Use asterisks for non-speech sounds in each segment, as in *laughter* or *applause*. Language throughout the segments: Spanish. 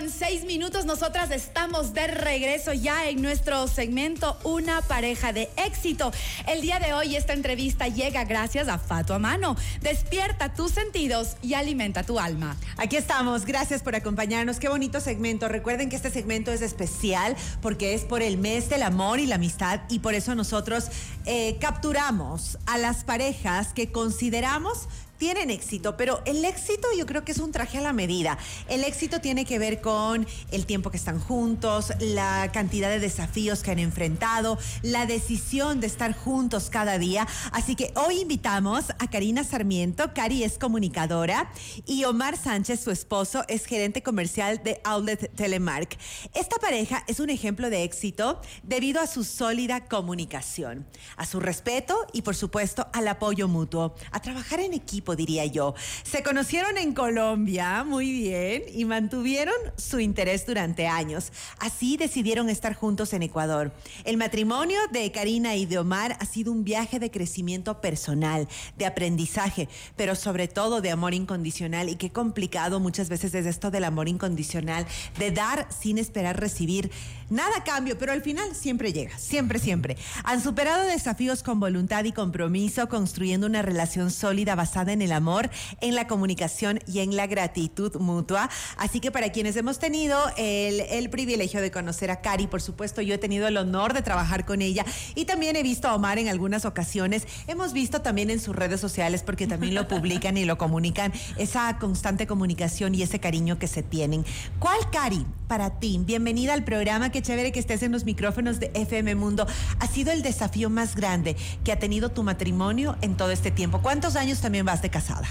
con seis minutos. Nosotras estamos de regreso ya en nuestro segmento Una pareja de éxito. El día de hoy esta entrevista llega gracias a Fato Mano. Despierta tus sentidos y alimenta tu alma. Aquí estamos. Gracias por acompañarnos. Qué bonito segmento. Recuerden que este segmento es especial porque es por el mes del amor y la amistad y por eso nosotros eh, capturamos a las parejas que consideramos tienen éxito, pero el éxito yo creo que es un traje a la medida. El éxito tiene que ver con el tiempo que están juntos, la cantidad de desafíos que han enfrentado, la decisión de estar juntos cada día. Así que hoy invitamos a Karina Sarmiento, Cari es comunicadora, y Omar Sánchez, su esposo, es gerente comercial de Outlet Telemark. Esta pareja es un ejemplo de éxito debido a su sólida comunicación, a su respeto y por supuesto al apoyo mutuo, a trabajar en equipo diría yo. Se conocieron en Colombia, muy bien, y mantuvieron su interés durante años. Así decidieron estar juntos en Ecuador. El matrimonio de Karina y de Omar ha sido un viaje de crecimiento personal, de aprendizaje, pero sobre todo de amor incondicional. Y qué complicado muchas veces es esto del amor incondicional, de dar sin esperar recibir nada cambio, pero al final siempre llega, siempre, siempre. Han superado desafíos con voluntad y compromiso, construyendo una relación sólida basada en en el amor, en la comunicación y en la gratitud mutua. Así que para quienes hemos tenido el, privilegio de conocer a Cari, por supuesto, yo he tenido el honor de trabajar con ella y también he visto a Omar en algunas ocasiones. Hemos visto también en sus redes sociales, porque también lo publican y lo comunican, esa constante comunicación y ese cariño que se tienen. ¿Cuál, Cari, para ti? Bienvenida al programa, qué chévere que estés en los micrófonos de FM Mundo. Ha sido el desafío más grande que ha tenido tu matrimonio en todo este tiempo. ¿Cuántos años también vas de casada.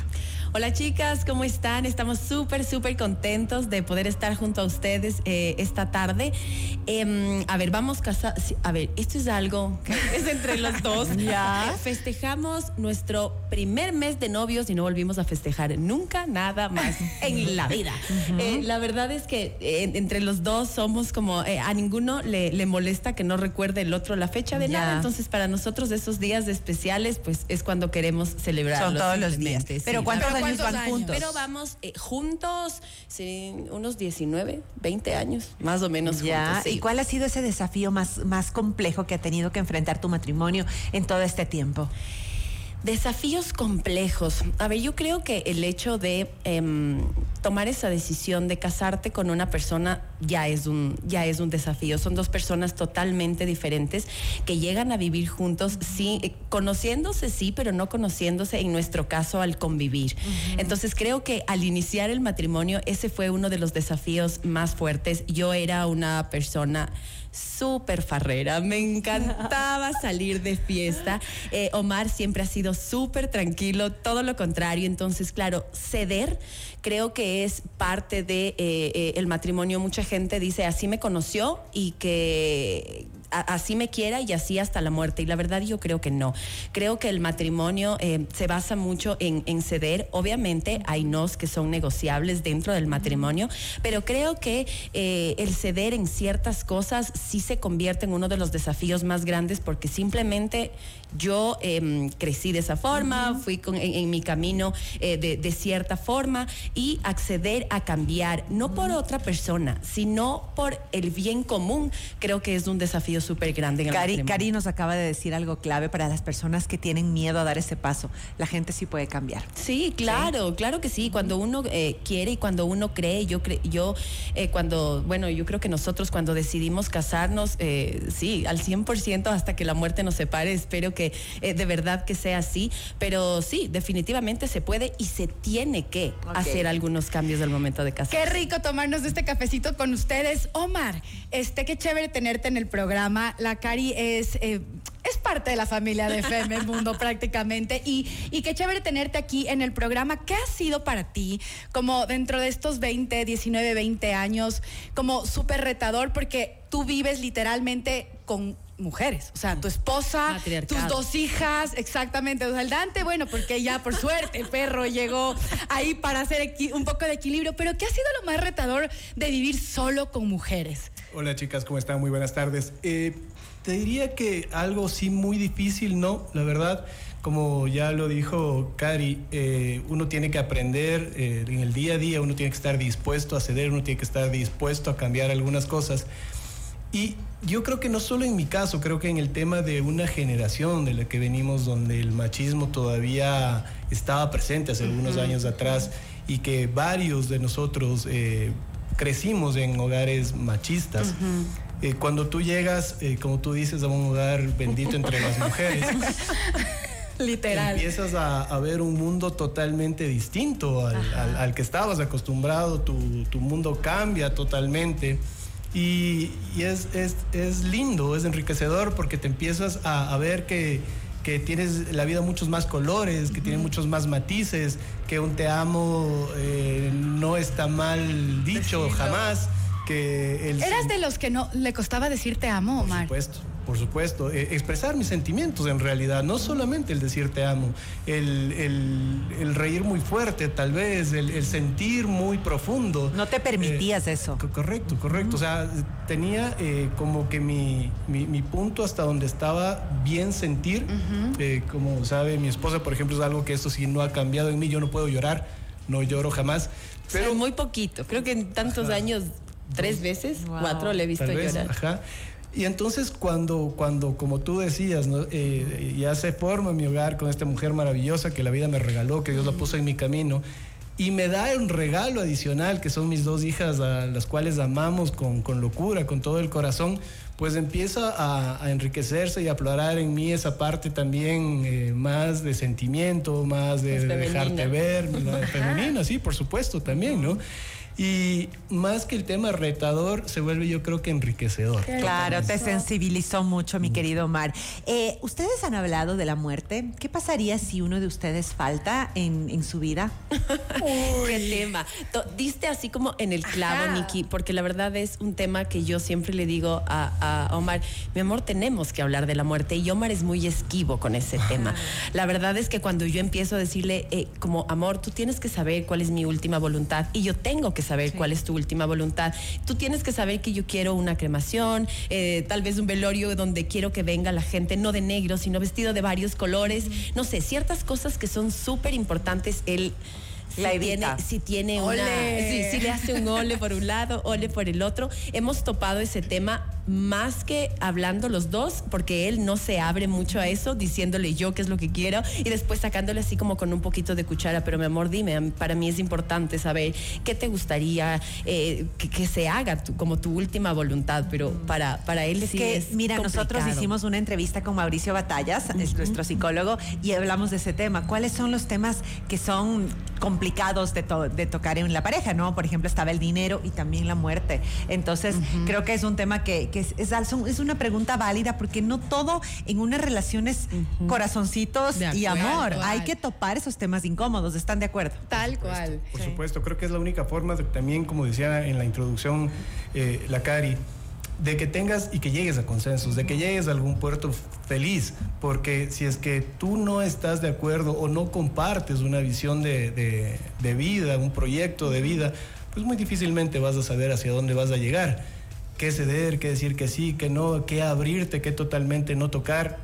Hola chicas, ¿cómo están? Estamos súper, súper contentos de poder estar junto a ustedes eh, esta tarde. Em, a ver, vamos casar. a ver, esto es algo que *laughs* es entre los dos. *laughs* ya. Festejamos nuestro primer mes de novios y no volvimos a festejar nunca nada más *laughs* en la vida. Eh, la verdad es que eh, entre los dos somos como a ninguno le, molesta que no recuerde el otro la fecha de nada. Entonces, para nosotros esos días especiales, pues es cuando queremos celebrar. Son todos los días. Pero ¿cuántos años van juntos? Pero vamos eh, juntos, unos 19, 20 años, más o menos ya. ¿Y cuál ha sido ese desafío más, más complejo que ha tenido que enfrentar tu matrimonio en todo este tiempo? Desafíos complejos. A ver, yo creo que el hecho de em, tomar esa decisión de casarte con una persona ya es un ya es un desafío. Son dos personas totalmente diferentes que llegan a vivir juntos, sí, eh, conociéndose sí, pero no conociéndose en nuestro caso al convivir. Entonces creo que al iniciar el matrimonio ese fue uno de los desafíos más fuertes. Yo era una persona súper farrera, me encantaba *laughs* salir de fiesta. Eh, Omar siempre ha sido súper tranquilo, todo lo contrario. Entonces, claro, ceder creo que es parte de eh, eh, el matrimonio. Mucha gente dice así me conoció y que así me quiera y así hasta la muerte. Y la verdad yo creo que no. Creo que el matrimonio eh, se basa mucho en, ceder. Obviamente hay nos que son negociables dentro del matrimonio, pero creo que eh, el ceder en ciertas cosas sí se convierte en uno de los desafíos más grandes porque simplemente yo em, crecí de esa forma, fui en, mi camino eh, de, cierta forma y acceder a cambiar, no por otra persona, sino por el bien común, creo que es un desafío súper grande. En Cari, Cari nos acaba de decir algo clave para las personas que tienen miedo a dar ese paso. La gente sí puede cambiar. Sí, claro, claro que sí. Cuando uno eh, quiere y cuando uno cree, yo, yo eh, cuando, bueno, yo creo que nosotros cuando decidimos casarnos, sí, al 100% hasta que la muerte nos separe, espero que que eh, de verdad que sea así, pero sí, definitivamente se puede y se tiene que hacer algunos cambios del momento de casar. Qué rico tomarnos este cafecito con ustedes. Omar, este, qué chévere tenerte en el programa. La Cari es... Eh, es parte de la familia de FM Mundo *laughs* prácticamente y, y qué chévere tenerte aquí en el programa. ¿Qué ha sido para ti como dentro de estos 20, 19, 20 años como súper retador? Porque tú vives literalmente con mujeres, o sea, tu esposa, tus dos hijas, exactamente, el Dante, bueno, porque ya por suerte el perro llegó ahí para hacer un poco de equilibrio, pero ¿qué ha sido lo más retador de vivir solo con mujeres? Hola chicas, ¿cómo están? Muy buenas tardes. Eh, te diría que algo sí muy difícil, ¿no? La verdad, como ya lo dijo Cari, eh, uno tiene que aprender eh, en el día a día, uno tiene que estar dispuesto a ceder, uno tiene que estar dispuesto a cambiar algunas cosas. Y yo creo que no solo en mi caso, creo que en el tema de una generación de la que venimos donde el machismo todavía estaba presente hace algunos años atrás y que varios de nosotros eh, crecimos en hogares machistas. Eh, cuando tú llegas, eh, como tú dices, a un hogar bendito entre las *laughs* mujeres, Literal. empiezas a, a ver un mundo totalmente distinto al, al- al que estabas acostumbrado, tu, tu mundo cambia totalmente. Y, y es, es, es lindo, es enriquecedor porque te empiezas a, a ver que, que tienes la vida muchos más colores, que tiene muchos más matices, que un te amo eh, no está mal dicho jamás. Que el Eras de los que no le costaba decir te amo, por supuesto, por supuesto. Eh, expresar mis sentimientos en realidad, no solamente el decir te amo, el, el- el reír muy fuerte tal vez, el, el sentir muy profundo. No te permitías eso. Co- Correcto, correcto. O sea, tenía eh, como que mi, mi- mi punto hasta donde estaba bien sentir. Eh, como sabe mi esposa, por ejemplo, es algo que eso sí no ha cambiado en mí. Yo no puedo llorar, no lloro jamás. Pero muy poquito. Creo que en tantos años, tres veces, Wow. cuatro le he visto Tal vez, llorar. ajá. Y entonces cuando, cuando como tú decías, ¿no? Eh, ya se forma mi hogar con esta mujer maravillosa que la vida me regaló, que Dios la puso en mi camino, y me da un regalo adicional, que son mis dos hijas a las cuales amamos con, con locura, con todo el corazón, pues empieza a, a enriquecerse y a aflorar en mí esa parte también eh, más de sentimiento, más de, de dejarte ver, *laughs* femenina, sí, por supuesto, también, ¿no? Y más que el tema retador, se vuelve yo creo que enriquecedor. Claro, te sensibilizó mucho, mi querido Omar. Eh, ¿Ustedes han hablado de la muerte? ¿Qué pasaría si uno de ustedes falta en, en su vida? *laughs* Qué tema. Diste así como en el clavo. Nikki, porque la verdad es un tema que yo siempre le digo a, a Omar, mi amor, tenemos que hablar de la muerte y Omar es muy esquivo con ese tema. La verdad es que cuando yo empiezo a decirle, eh, como, amor, tú tienes que saber cuál es mi última voluntad y yo tengo que saber cuál es tu última voluntad. Tú tienes que saber que yo quiero una cremación, eh, tal vez un velorio donde quiero que venga la gente, no de negro, sino vestido de varios colores. No sé, ciertas cosas que son súper importantes. Él La si tiene, si tiene Ole. una. Sí le hace un ole por un lado, ole por el otro. Hemos topado ese tema más que hablando los dos, porque él no se abre mucho a eso, diciéndole yo qué es lo que quiero y después sacándole así como con un poquito de cuchara. Pero mi amor, dime, para mí es importante saber qué te gustaría eh, que, que se haga tu- como tu última voluntad, pero para, para él Es sí que, es mira, nosotros hicimos una entrevista con Mauricio Batallas, es nuestro psicólogo, y hablamos de ese tema. ¿Cuáles son los temas que son complicados de, to- de tocar en la pareja, no? Por ejemplo, estaba el dinero y también la muerte. Entonces, creo que es un tema que, que es, es, es una pregunta válida porque no todo en una relación es corazoncitos y amor. Hay que topar esos temas incómodos. ¿Están de acuerdo? Tal cual. Por supuesto, creo que es la única forma de, también, como decía en la introducción eh, la Cari, de que tengas y que llegues a consensos, de que llegues a algún puerto feliz, porque si es que tú no estás de acuerdo o no compartes una visión de, de- de vida, un proyecto de vida, pues muy difícilmente vas a saber hacia dónde vas a llegar, qué ceder, qué decir que sí, que no, qué abrirte, qué totalmente no tocar.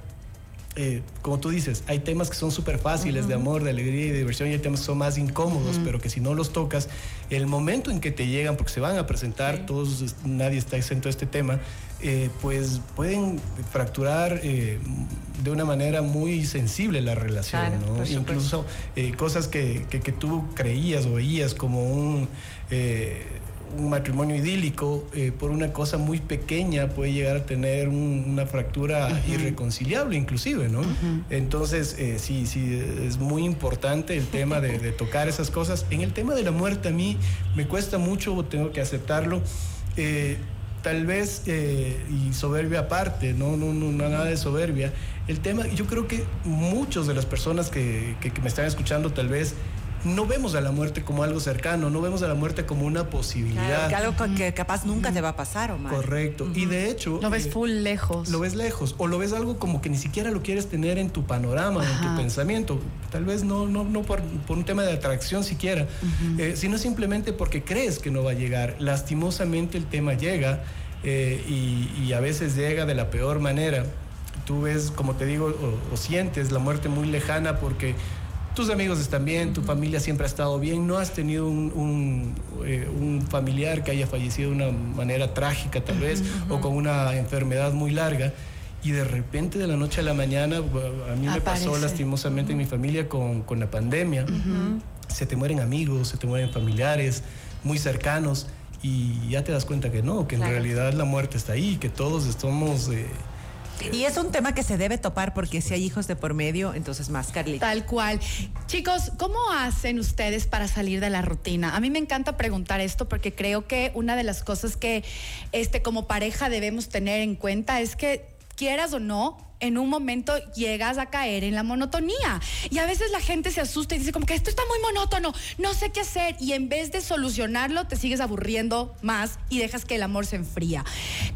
Eh, como tú dices, hay temas que son súper fáciles de amor, de alegría y de diversión y hay temas que son más incómodos, pero que si no los tocas, el momento en que te llegan, porque se van a presentar, todos, nadie está exento de este tema, eh, pues pueden fracturar eh, de una manera muy sensible la relación, Claro. Incluso eh, cosas que, que- que tú creías o veías como un... un matrimonio idílico eh, por una cosa muy pequeña puede llegar a tener un- una fractura irreconciliable inclusive, ¿no? Entonces, eh, sí, sí, es muy importante el tema de, de tocar esas cosas. En el tema de la muerte a mí me cuesta mucho, tengo que aceptarlo. eh, tal vez, eh, y soberbia aparte, no, no, no, no, nada de soberbia, el tema, yo creo que muchos de las personas que, que- que me están escuchando tal vez no vemos a la muerte como algo cercano, no vemos a la muerte como una posibilidad. que algo que- capaz nunca te va a pasar, Omar. Correcto. Y de hecho... Lo ves eh, full lejos. lo ves lejos o lo ves algo como que ni siquiera lo quieres tener en tu panorama, en tu pensamiento. Tal vez no, no, no por, por un tema de atracción siquiera, eh, sino simplemente porque crees que no va a llegar. Lastimosamente el tema llega. eh, y, y a veces llega de la peor manera. Tú ves, como te digo, o, o sientes la muerte muy lejana porque tus amigos están bien, tu familia siempre ha estado bien, no has tenido un, un, eh, un familiar que haya fallecido de una manera trágica tal vez o con una enfermedad muy larga y de repente de la noche a la mañana, a mí me pasó lastimosamente en mi familia con, con la pandemia, se te mueren amigos, se te mueren familiares muy cercanos y ya te das cuenta que no, que en realidad la muerte está ahí, que todos estamos... eh, Y es un tema que se debe topar porque si hay hijos de por medio, entonces más, Carlita. Tal cual. Chicos, ¿cómo hacen ustedes para salir de la rutina? A mí me encanta preguntar esto porque creo que una de las cosas que este, como pareja debemos tener en cuenta es que quieras o no, en un momento llegas a caer en la monotonía. Y a veces la gente se asusta y dice como que esto está muy monótono, no sé qué hacer. Y en vez de solucionarlo, te sigues aburriendo más y dejas que el amor se enfría.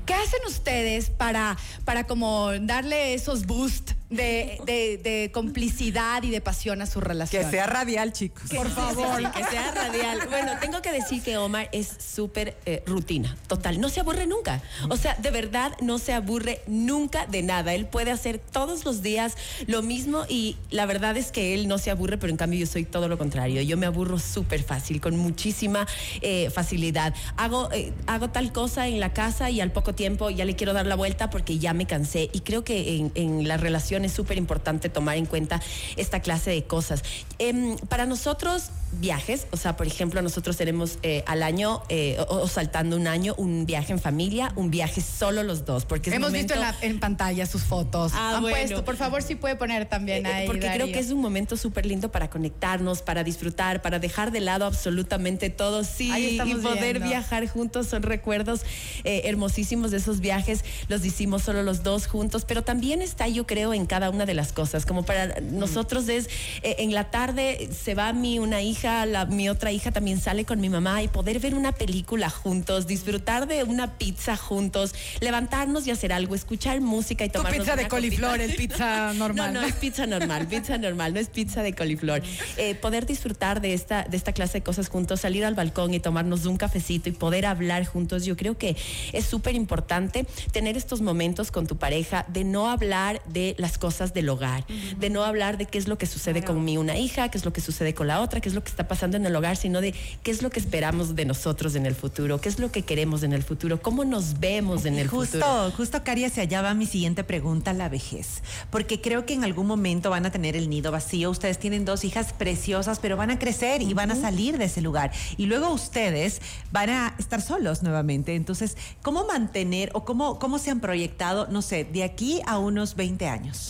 ¿Qué hacen ustedes para, para como darle esos boosts de, de- de complicidad y de pasión a su relación? Que sea radial, chicos. Por favor. que sea radial. Bueno, tengo que decir que Omar es súper eh, rutina, total. No se aburre nunca. O sea, de verdad no se aburre nunca de nada. Él puede hacer todos los días lo mismo y la verdad es que él no se aburre, pero en cambio yo soy todo lo contrario. Yo me aburro súper fácil, con muchísima eh, facilidad. Hago, eh, hago tal cosa en la casa y al poco tiempo ya le quiero dar la vuelta porque ya me cansé. Y creo que en, en la relación es súper importante tomar en cuenta esta clase de cosas. Em, para nosotros, viajes, o sea, por ejemplo, nosotros tenemos eh, al año, eh, o, o saltando un año, un viaje en familia, un viaje solo los dos, porque es Hemos momento- visto en, la- en pantalla sus fotos. Ah, Han bueno. puesto, por favor, si puede poner también Eh, ahí. porque creo que es un momento súper lindo para conectarnos, para disfrutar, para dejar de lado absolutamente todo, sí, y poder viendo. viajar juntos. Son recuerdos hermosísimos de esos viajes. Los hicimos solo los dos juntos, pero también está, yo creo, en cada una de las cosas. Como para nosotros es, eh, en la tarde se va mi una hija, la, mi otra hija también sale con mi mamá y poder ver una película juntos, disfrutar de una pizza juntos, levantarnos y hacer algo, escuchar música y Tu tomarnos pizza de coliflor, copita. el pizza normal. *laughs* No, no, es pizza normal, pizza normal, no es pizza de coliflor. Eh, poder disfrutar de esta, de esta clase de cosas juntos, salir al balcón y tomarnos un cafecito y poder hablar juntos, yo creo que es súper importante tener estos momentos con tu pareja de no hablar de las cosas del hogar, de no hablar de qué es lo que sucede con mi una hija, qué es lo que sucede con la otra, qué es lo que está pasando en el hogar, sino de qué es lo que esperamos de nosotros en el futuro, qué es lo que queremos en el futuro, cómo nos vemos en el justo, futuro. justo, Cari, hacia allá va mi siguiente pregunta, la vejez. Porque creo que en algún momento van a tener el nido vacío. Ustedes tienen dos hijas preciosas, pero van a crecer y van a salir de ese lugar. Y luego ustedes van a estar solos nuevamente. Entonces, ¿cómo mantener o cómo, cómo se han proyectado, no sé, de aquí a unos 20 años?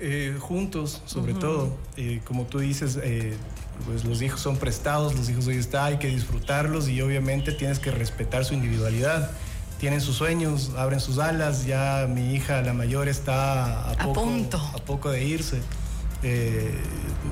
Eh, juntos, sobre todo. Eh, como tú dices, eh, pues los hijos son prestados, los hijos hoy está, hay que disfrutarlos y obviamente tienes que respetar su individualidad. Tienen sus sueños, abren sus alas. Ya mi hija, la mayor, está a, A poco, punto. a poco de irse. Eh,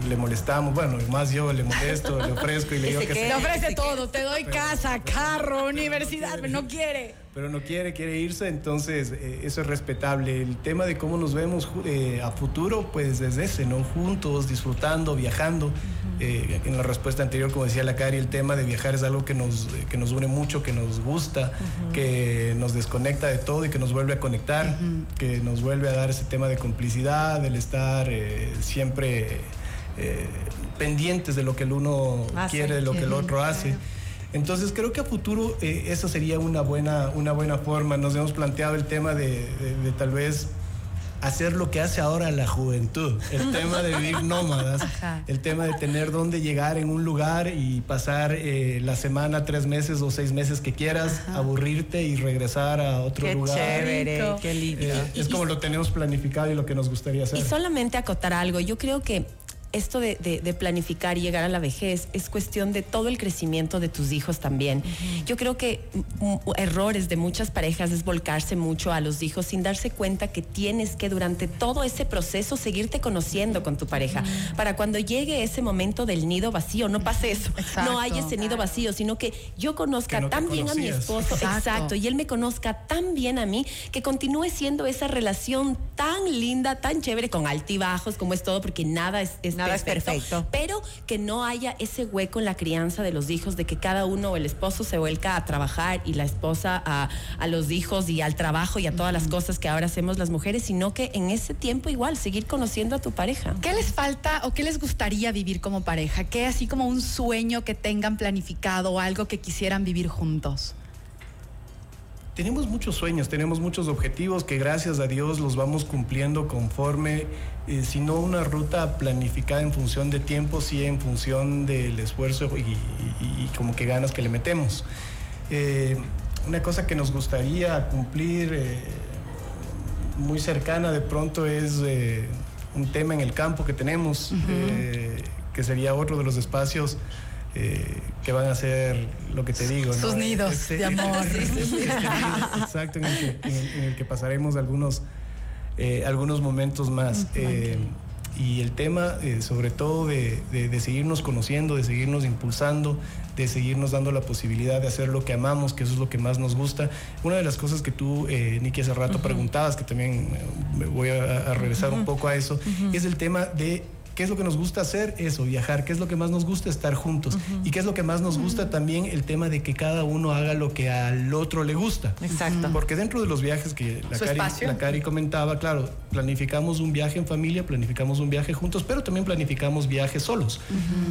le molestamos, bueno, más yo le molesto, le ofrezco y le digo que se- ofrece todo, te doy casa, carro, universidad, pero no quiere. Pero no quiere, quiere irse, entonces eh, eso es respetable. El tema de cómo nos vemos eh, a futuro, pues desde ese, ¿no? Juntos, disfrutando, viajando. Eh, en la respuesta anterior, como decía la Cari, el tema de viajar es algo que nos, eh, que nos une mucho, que nos gusta, que nos desconecta de todo y que nos vuelve a conectar, que nos vuelve a dar ese tema de complicidad, del estar eh, siempre pendientes de lo que el uno Hace. quiere, de lo que el otro hace. Entonces creo que a futuro eh, esa sería una buena, una buena forma. Nos hemos planteado el tema de, de- de tal vez hacer lo que hace ahora la juventud, el *laughs* tema de vivir nómadas, Ajá. el tema de tener dónde llegar en un lugar y pasar eh, la semana, tres meses o seis meses que quieras, aburrirte y regresar a otro Qué lugar. chévere, qué lindo. Eh, es como lo tenemos planificado y lo que nos gustaría hacer. Y solamente acotar algo, yo creo que esto de, de- de planificar y llegar a la vejez es cuestión de todo el crecimiento de tus hijos también. Yo creo que errores de muchas parejas es volcarse mucho a los hijos sin darse cuenta que tienes que durante todo ese proceso seguirte conociendo con tu pareja. Para cuando llegue ese momento del nido vacío, no pase eso. Exacto. No hay ese nido vacío, sino que yo conozca Que no tan bien a mi esposo, Exacto. exacto, y él me conozca tan bien a mí que continúe siendo esa relación tan linda, tan chévere, con altibajos, como es todo, porque nada es, es Nada es perfecto. Pero que no haya ese hueco en la crianza de los hijos, de que cada uno, el esposo se vuelca a trabajar y la esposa a, a los hijos y al trabajo y a todas las cosas que ahora hacemos las mujeres, sino que en ese tiempo igual seguir conociendo a tu pareja. ¿Qué les falta o qué les gustaría vivir como pareja? ¿Qué así como un sueño que tengan planificado o algo que quisieran vivir juntos? Tenemos muchos sueños, tenemos muchos objetivos que gracias a Dios los vamos cumpliendo conforme, eh, si no una ruta planificada en función de tiempo, sí en función del esfuerzo y, y- y como que ganas que le metemos. Eh, una cosa que nos gustaría cumplir eh, muy cercana de pronto es eh, un tema en el campo que tenemos, que sería otro de los espacios eh, que van a ser lo que te digo. Sus ¿no? nidos Este- de amor. *laughs* este- este- exacto, en el, que, en el- en el que pasaremos algunos, eh, algunos momentos más. Eh, y el tema, sobre todo, de, de- de seguirnos conociendo, de seguirnos impulsando, de seguirnos dando la posibilidad de hacer lo que amamos, que eso es lo que más nos gusta. Una de las cosas que tú, Nikki, hace rato preguntabas, que también me voy a, a regresar un poco a eso, es el tema de ¿Qué es lo que nos gusta hacer? Eso, viajar. ¿Qué es lo que más nos gusta? Estar juntos. ¿Y qué es lo que más nos gusta también? El tema de que cada uno haga lo que al otro le gusta. Exacto. Porque dentro de los viajes que la Su Cari, espacio. la Cari comentaba, claro, planificamos un viaje en familia, planificamos un viaje juntos, pero también planificamos viajes solos.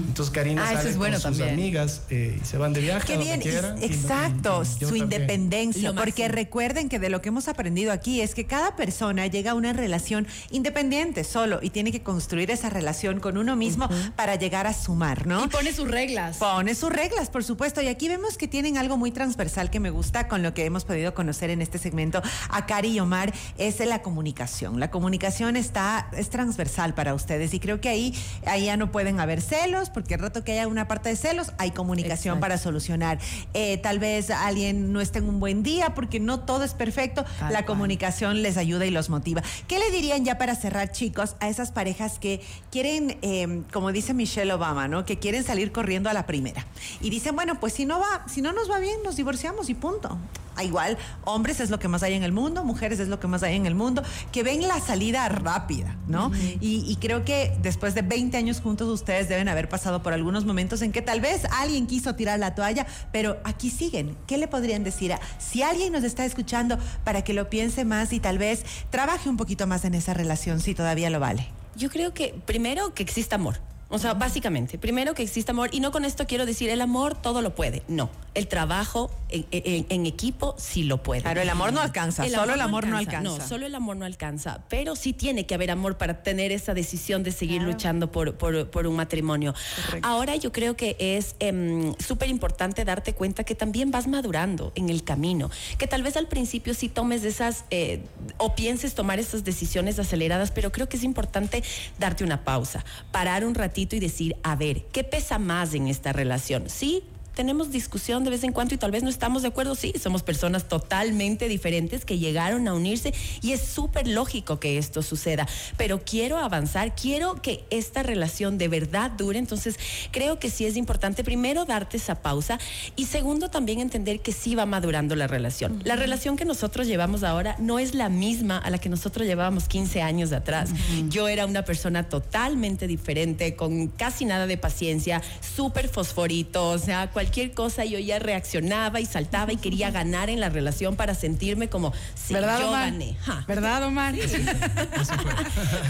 Entonces Karina Ah, eso sale es bueno con sus también. amigas eh, y se van de viaje. Qué bien, quieran, y exacto, y- y yo su también. independencia, porque recuerden que de lo que hemos aprendido aquí es que cada persona llega a una relación independiente solo y tiene que construir esa relación con uno mismo para llegar a sumar, ¿no? Y pone sus reglas. Pone sus reglas, por supuesto. Y aquí vemos que tienen algo muy transversal que me gusta con lo que hemos podido conocer en este segmento a Cari y Omar, es la comunicación. La comunicación está, es transversal para ustedes y creo que ahí, ahí ya no pueden haber celos, porque el rato que haya una parte de celos, hay comunicación Exacto. para solucionar. Eh, tal vez alguien no esté en un buen día porque no todo es perfecto. Tal la cual. comunicación les ayuda y los motiva. ¿Qué le dirían ya para cerrar, chicos, a esas parejas que quieren, eh, como dice Michelle Obama, ¿no? Que quieren salir corriendo a la primera. Y dicen, bueno, pues si no va, si no nos va bien, nos divorciamos y punto. Ah, Igual, hombres es lo que más hay en el mundo, mujeres es lo que más hay en el mundo, que ven la salida rápida, ¿no? y, y creo que después de 20 años juntos ustedes deben haber pasado por algunos momentos en que tal vez alguien quiso tirar la toalla, pero aquí siguen. ¿Qué le podrían decir a si alguien nos está escuchando para que lo piense más y tal vez trabaje un poquito más en esa relación si todavía lo vale? Yo creo que primero que exista amor. O sea, básicamente, primero que exista amor, y no con esto quiero decir el amor todo lo puede. No, el trabajo en, en- en equipo sí lo puede. Claro, el amor no alcanza, solo el amor no alcanza. No, solo el amor no alcanza, pero sí tiene que haber amor para tener esa decisión de seguir luchando por, por- por un matrimonio. Ahora yo creo que es em, súper importante darte cuenta que también vas madurando en el camino, que tal vez al principio sí tomes esas eh, o pienses tomar esas decisiones aceleradas, pero creo que es importante darte una pausa, parar un ratito y decir, a ver, ¿qué pesa más en esta relación? Sí, tenemos discusión de vez en cuando y tal vez no estamos de acuerdo, sí, somos personas totalmente diferentes que llegaron a unirse y es súper lógico que esto suceda, pero quiero avanzar, quiero que esta relación de verdad dure, entonces creo que sí es importante primero darte esa pausa y segundo también entender que sí va madurando la relación. La relación que nosotros llevamos ahora no es la misma a la que nosotros llevábamos 15 años atrás. Yo era una persona totalmente diferente, con casi nada de paciencia, súper fosforito, o sea, cualquier cosa yo ya reaccionaba y saltaba y quería ganar en la relación para sentirme como si ¿Verdad, yo Omar? gané. Ja. ¿Verdad, Omar?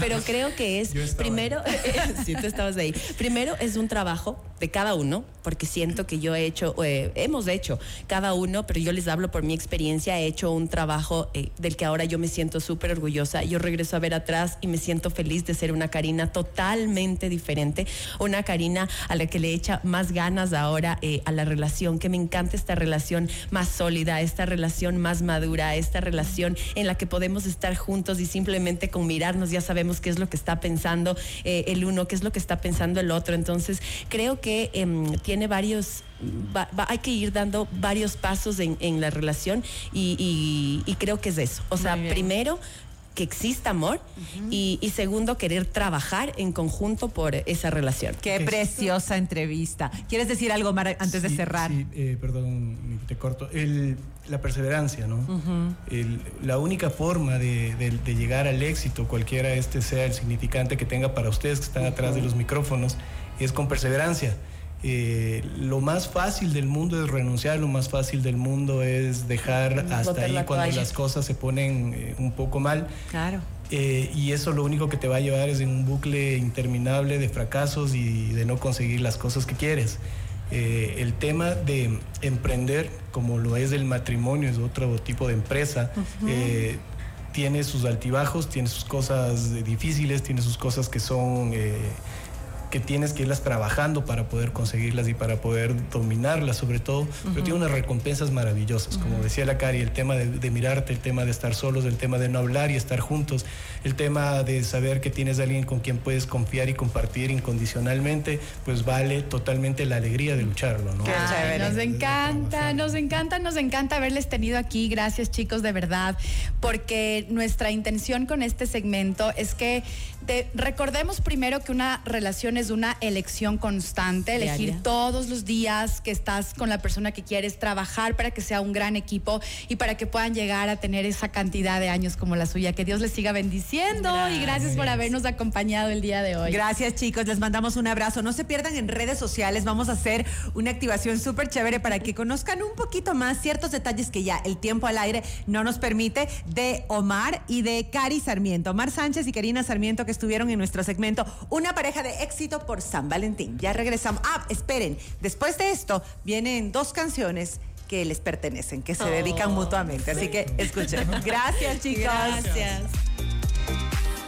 Pero creo que es primero, *laughs* si tú estabas ahí, primero es un trabajo de cada uno, porque siento que yo he hecho, eh, hemos hecho cada uno, pero yo les hablo por mi experiencia, he hecho un trabajo eh, del que ahora yo me siento súper orgullosa. Yo regreso a ver atrás y me siento feliz de ser una Karina totalmente diferente, una Karina a la que le echa más ganas ahora eh, a la relación, que me encanta esta relación más sólida, esta relación más madura, esta relación en la que podemos estar juntos y simplemente con mirarnos ya sabemos qué es lo que está pensando eh, el uno, qué es lo que está pensando el otro. Entonces, creo que em, tiene varios, va- va- hay que ir dando varios pasos en, en la relación y, y- y creo que es eso. O sea, primero que exista amor y, y segundo, querer trabajar en conjunto por esa relación. Qué preciosa entrevista. ¿Quieres decir algo, Mar, antes de cerrar? sí, eh, perdón, te corto. El- la perseverancia, ¿no? El- la única forma de, de- de llegar al éxito, cualquiera este sea el significante que tenga para ustedes que están atrás de los micrófonos, es con perseverancia. Eh, lo más fácil del mundo es renunciar, lo más fácil del mundo es dejar hasta botar ahí la cuando toalla. las cosas se ponen eh, un poco mal. Claro. Eh, y eso lo único que te va a llevar es en un bucle interminable de fracasos y de no conseguir las cosas que quieres. El tema de emprender, como lo es el matrimonio, es otro tipo de empresa, tiene sus altibajos, tiene sus cosas difíciles, tiene sus cosas que son... eh, que tienes que irlas trabajando para poder conseguirlas y para poder dominarlas sobre todo, pero tiene unas recompensas maravillosas, como decía la Cari, el tema de, de mirarte, el tema de estar solos, el tema de no hablar y estar juntos, el tema de saber que tienes a alguien con quien puedes confiar y compartir incondicionalmente, pues vale totalmente la alegría de lucharlo, ¿no? Qué Ay, chévere. Nos encanta, nos encanta, nos encanta haberles tenido aquí. Gracias chicos, de verdad, porque nuestra intención con este segmento es que te- recordemos primero que una relación es una elección constante, elegir Diaria. todos los días que estás con la persona que quieres, trabajar para que sea un gran equipo y para que puedan llegar a tener esa cantidad de años como la suya. Que Dios les siga bendiciendo y gracias por habernos acompañado el día de hoy. Gracias chicos, les mandamos un abrazo. No se pierdan en redes sociales, vamos a hacer una activación súper chévere para que conozcan un poquito más ciertos detalles que ya el tiempo al aire no nos permite de Omar y de Cari Sarmiento. Omar Sánchez y Karina Sarmiento que estuvieron en nuestro segmento Una pareja de éxito por San Valentín. Ya regresamos. Ah, esperen, después de esto vienen dos canciones que les pertenecen, que se dedican mutuamente. Así que escuchen. *laughs* Gracias chicos. Gracias.